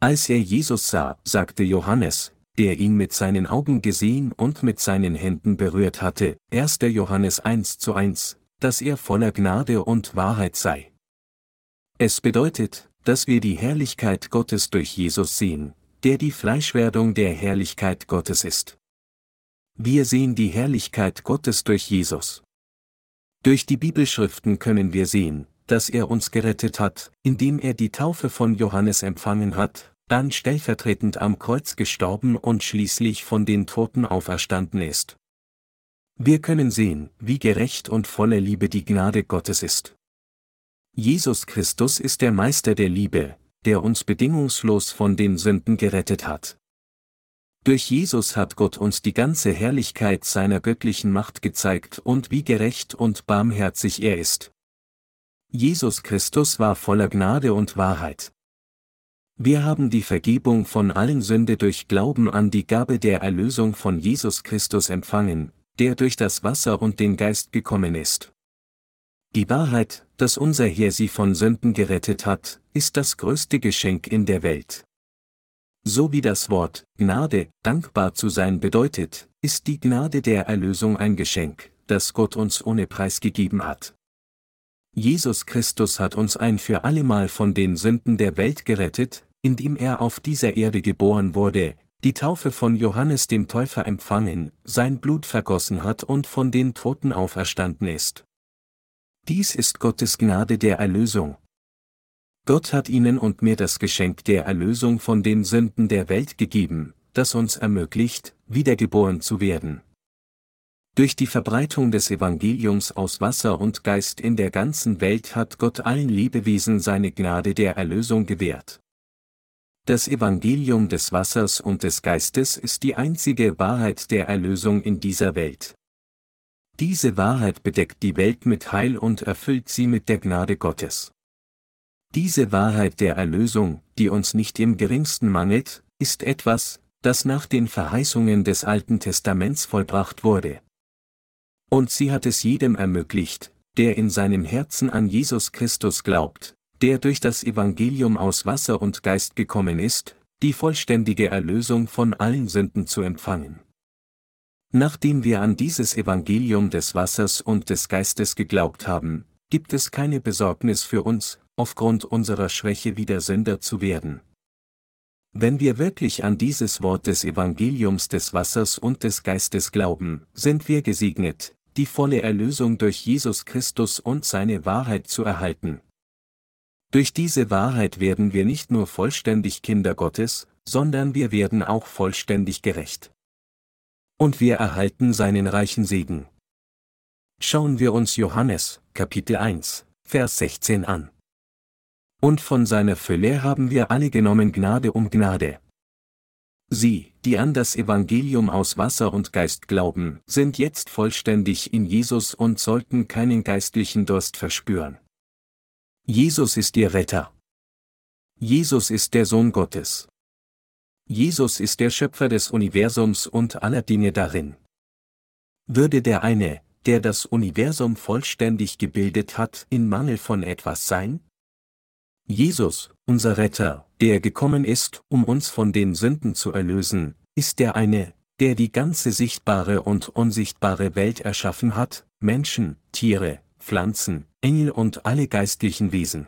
Als er Jesus sah, sagte Johannes, der ihn mit seinen Augen gesehen und mit seinen Händen berührt hatte, 1. Johannes 1 zu 1, dass er voller Gnade und Wahrheit sei. Es bedeutet, dass wir die Herrlichkeit Gottes durch Jesus sehen, der die Fleischwerdung der Herrlichkeit Gottes ist. Wir sehen die Herrlichkeit Gottes durch Jesus. Durch die Bibelschriften können wir sehen, dass er uns gerettet hat, indem er die Taufe von Johannes empfangen hat, dann stellvertretend am Kreuz gestorben und schließlich von den Toten auferstanden ist. Wir können sehen, wie gerecht und voller Liebe die Gnade Gottes ist. Jesus Christus ist der Meister der Liebe, der uns bedingungslos von den Sünden gerettet hat. Durch Jesus hat Gott uns die ganze Herrlichkeit seiner göttlichen Macht gezeigt und wie gerecht und barmherzig er ist. Jesus Christus war voller Gnade und Wahrheit. Wir haben die Vergebung von allen Sünde durch Glauben an die Gabe der Erlösung von Jesus Christus empfangen, der durch das Wasser und den Geist gekommen ist. Die Wahrheit, dass unser Herr sie von Sünden gerettet hat, ist das größte Geschenk in der Welt. So wie das Wort Gnade dankbar zu sein bedeutet, ist die Gnade der Erlösung ein Geschenk, das Gott uns ohne Preis gegeben hat. Jesus Christus hat uns ein für allemal von den Sünden der Welt gerettet, indem er auf dieser Erde geboren wurde, die Taufe von Johannes dem Täufer empfangen, sein Blut vergossen hat und von den Toten auferstanden ist. Dies ist Gottes Gnade der Erlösung. Gott hat ihnen und mir das Geschenk der Erlösung von den Sünden der Welt gegeben, das uns ermöglicht, wiedergeboren zu werden. Durch die Verbreitung des Evangeliums aus Wasser und Geist in der ganzen Welt hat Gott allen Lebewesen seine Gnade der Erlösung gewährt. Das Evangelium des Wassers und des Geistes ist die einzige Wahrheit der Erlösung in dieser Welt. Diese Wahrheit bedeckt die Welt mit Heil und erfüllt sie mit der Gnade Gottes. Diese Wahrheit der Erlösung, die uns nicht im geringsten mangelt, ist etwas, das nach den Verheißungen des Alten Testaments vollbracht wurde. Und sie hat es jedem ermöglicht, der in seinem Herzen an Jesus Christus glaubt, der durch das Evangelium aus Wasser und Geist gekommen ist, die vollständige Erlösung von allen Sünden zu empfangen. Nachdem wir an dieses Evangelium des Wassers und des Geistes geglaubt haben, gibt es keine Besorgnis für uns, aufgrund unserer Schwäche wieder Sünder zu werden. Wenn wir wirklich an dieses Wort des Evangeliums des Wassers und des Geistes glauben, sind wir gesegnet, die volle Erlösung durch Jesus Christus und seine Wahrheit zu erhalten. Durch diese Wahrheit werden wir nicht nur vollständig Kinder Gottes, sondern wir werden auch vollständig gerecht. Und wir erhalten seinen reichen Segen. Schauen wir uns Johannes, Kapitel 1, Vers 16 an. Und von seiner Fülle haben wir alle genommen Gnade um Gnade. Sie, die an das Evangelium aus Wasser und Geist glauben, sind jetzt vollständig in Jesus und sollten keinen geistlichen Durst verspüren. Jesus ist ihr Retter. Jesus ist der Sohn Gottes. Jesus ist der Schöpfer des Universums und aller Dinge darin. Würde der eine, der das Universum vollständig gebildet hat, in Mangel von etwas sein? Jesus, unser Retter, der gekommen ist, um uns von den Sünden zu erlösen, ist der eine, der die ganze sichtbare und unsichtbare Welt erschaffen hat, Menschen, Tiere, Pflanzen, Engel und alle geistlichen Wesen.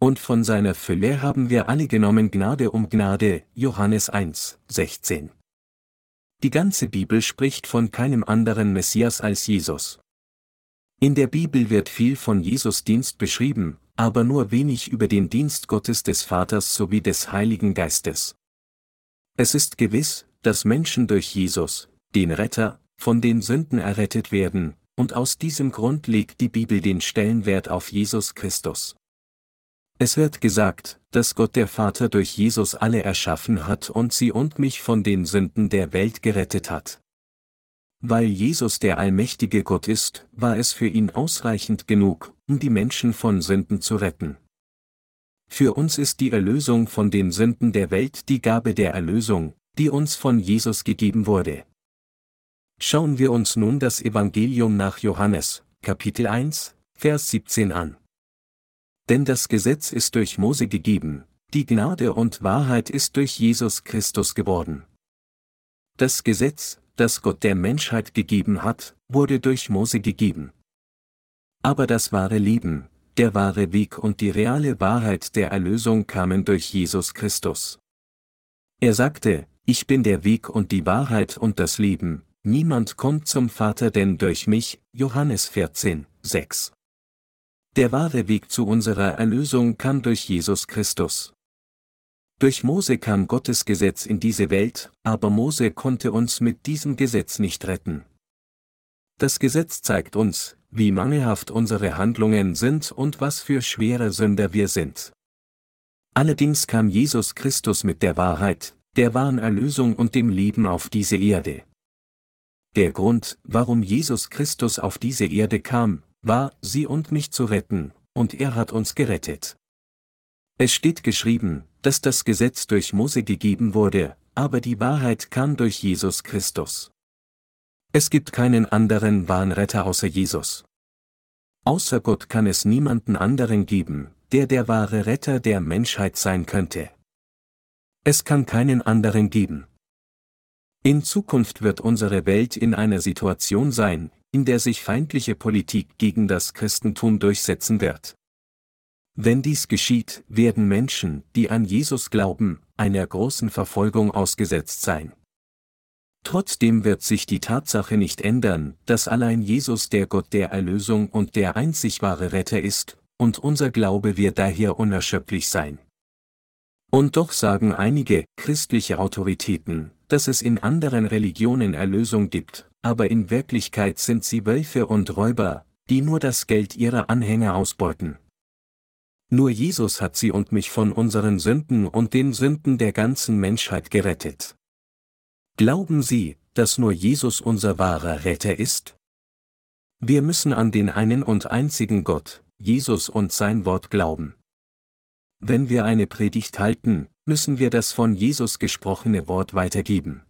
Und von seiner Fülle haben wir alle genommen Gnade um Gnade, Johannes 1, 16. Die ganze Bibel spricht von keinem anderen Messias als Jesus. In der Bibel wird viel von Jesus Dienst beschrieben, aber nur wenig über den Dienst Gottes des Vaters sowie des Heiligen Geistes. Es ist gewiss, dass Menschen durch Jesus, den Retter, von den Sünden errettet werden, und aus diesem Grund legt die Bibel den Stellenwert auf Jesus Christus. Es wird gesagt, dass Gott der Vater durch Jesus alle erschaffen hat und sie und mich von den Sünden der Welt gerettet hat. Weil Jesus der allmächtige Gott ist, war es für ihn ausreichend genug, um die Menschen von Sünden zu retten. Für uns ist die Erlösung von den Sünden der Welt die Gabe der Erlösung, die uns von Jesus gegeben wurde. Schauen wir uns nun das Evangelium nach Johannes, Kapitel 1, Vers 17 an. Denn das Gesetz ist durch Mose gegeben, die Gnade und Wahrheit ist durch Jesus Christus geworden. Das Gesetz, das Gott der Menschheit gegeben hat, wurde durch Mose gegeben. Aber das wahre Leben, der wahre Weg und die reale Wahrheit der Erlösung kamen durch Jesus Christus. Er sagte, ich bin der Weg und die Wahrheit und das Leben, niemand kommt zum Vater denn durch mich, Johannes 14, 6. Der wahre Weg zu unserer Erlösung kam durch Jesus Christus. Durch Mose kam Gottes Gesetz in diese Welt, aber Mose konnte uns mit diesem Gesetz nicht retten. Das Gesetz zeigt uns, wie mangelhaft unsere Handlungen sind und was für schwere Sünder wir sind. Allerdings kam Jesus Christus mit der Wahrheit, der wahren Erlösung und dem Leben auf diese Erde. Der Grund, warum Jesus Christus auf diese Erde kam, war, sie und mich zu retten, und er hat uns gerettet. Es steht geschrieben, dass das Gesetz durch Mose gegeben wurde, aber die Wahrheit kam durch Jesus Christus. Es gibt keinen anderen wahren Retter außer Jesus. Außer Gott kann es niemanden anderen geben, der der wahre Retter der Menschheit sein könnte. Es kann keinen anderen geben. In Zukunft wird unsere Welt in einer Situation sein, in der sich feindliche Politik gegen das Christentum durchsetzen wird. Wenn dies geschieht, werden Menschen, die an Jesus glauben, einer großen Verfolgung ausgesetzt sein. Trotzdem wird sich die Tatsache nicht ändern, dass allein Jesus der Gott der Erlösung und der einzig wahre Retter ist, und unser Glaube wird daher unerschöpflich sein. Und doch sagen einige christliche Autoritäten, dass es in anderen Religionen Erlösung gibt, aber in Wirklichkeit sind sie Wölfe und Räuber, die nur das Geld ihrer Anhänger ausbeuten. Nur Jesus hat sie und mich von unseren Sünden und den Sünden der ganzen Menschheit gerettet. Glauben Sie, dass nur Jesus unser wahrer Retter ist? Wir müssen an den einen und einzigen Gott, Jesus und sein Wort glauben. Wenn wir eine Predigt halten, müssen wir das von Jesus gesprochene Wort weitergeben.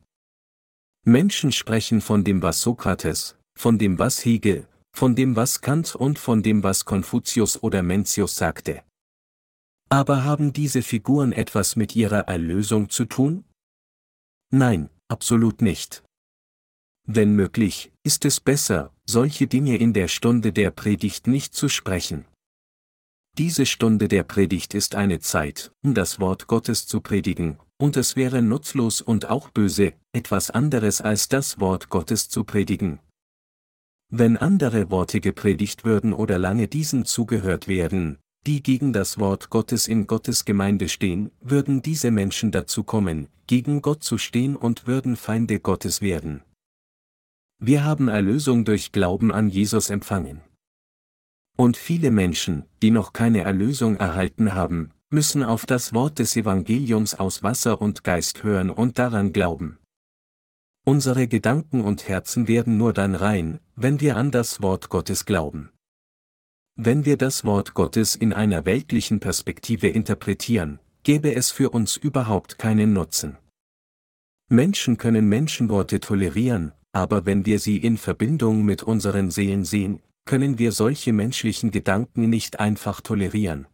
Menschen sprechen von dem was Sokrates, von dem was Hegel, von dem was Kant und von dem was Konfuzius oder Mencius sagte. Aber haben diese Figuren etwas mit ihrer Erlösung zu tun? Nein, absolut nicht. Wenn möglich, ist es besser, solche Dinge in der Stunde der Predigt nicht zu sprechen. Diese Stunde der Predigt ist eine Zeit, um das Wort Gottes zu predigen, und es wäre nutzlos und auch böse, etwas anderes als das Wort Gottes zu predigen. Wenn andere Worte gepredigt würden oder lange diesen zugehört werden, die gegen das Wort Gottes in Gottes Gemeinde stehen, würden diese Menschen dazu kommen, gegen Gott zu stehen und würden Feinde Gottes werden. Wir haben Erlösung durch Glauben an Jesus empfangen. Und viele Menschen, die noch keine Erlösung erhalten haben, müssen auf das Wort des Evangeliums aus Wasser und Geist hören und daran glauben. Unsere Gedanken und Herzen werden nur dann rein, wenn wir an das Wort Gottes glauben. Wenn wir das Wort Gottes in einer weltlichen Perspektive interpretieren, gäbe es für uns überhaupt keinen Nutzen. Menschen können Menschenworte tolerieren, aber wenn wir sie in Verbindung mit unseren Seelen sehen, können wir solche menschlichen Gedanken nicht einfach tolerieren.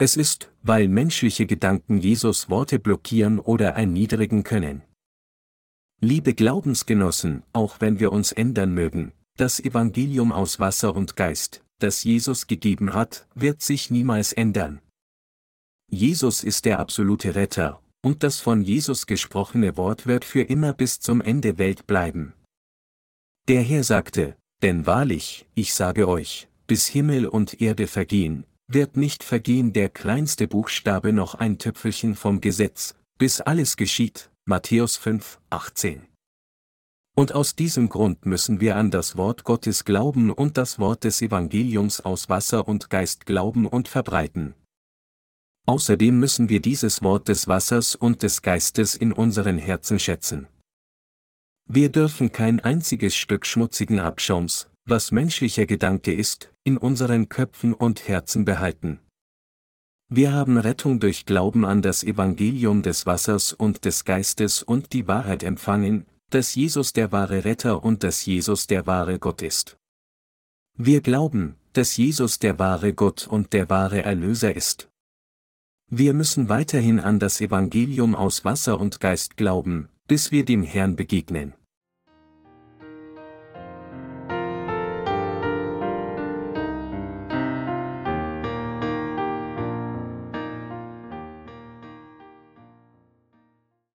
Es ist, weil menschliche Gedanken Jesus Worte blockieren oder erniedrigen können. Liebe Glaubensgenossen, auch wenn wir uns ändern mögen, das Evangelium aus Wasser und Geist, das Jesus gegeben hat, wird sich niemals ändern. Jesus ist der absolute Retter, und das von Jesus gesprochene Wort wird für immer bis zum Ende Welt bleiben. Der Herr sagte, denn wahrlich, ich sage euch, bis Himmel und Erde vergehen, wird nicht vergehen der kleinste Buchstabe noch ein Töpfelchen vom Gesetz, bis alles geschieht. Matthäus 5, 18. Und aus diesem Grund müssen wir an das Wort Gottes glauben und das Wort des Evangeliums aus Wasser und Geist glauben und verbreiten. Außerdem müssen wir dieses Wort des Wassers und des Geistes in unseren Herzen schätzen. Wir dürfen kein einziges Stück schmutzigen Abschaums, was menschlicher Gedanke ist, in unseren Köpfen und Herzen behalten. Wir haben Rettung durch Glauben an das Evangelium des Wassers und des Geistes und die Wahrheit empfangen, dass Jesus der wahre Retter und dass Jesus der wahre Gott ist. Wir glauben, dass Jesus der wahre Gott und der wahre Erlöser ist. Wir müssen weiterhin an das Evangelium aus Wasser und Geist glauben, bis wir dem Herrn begegnen.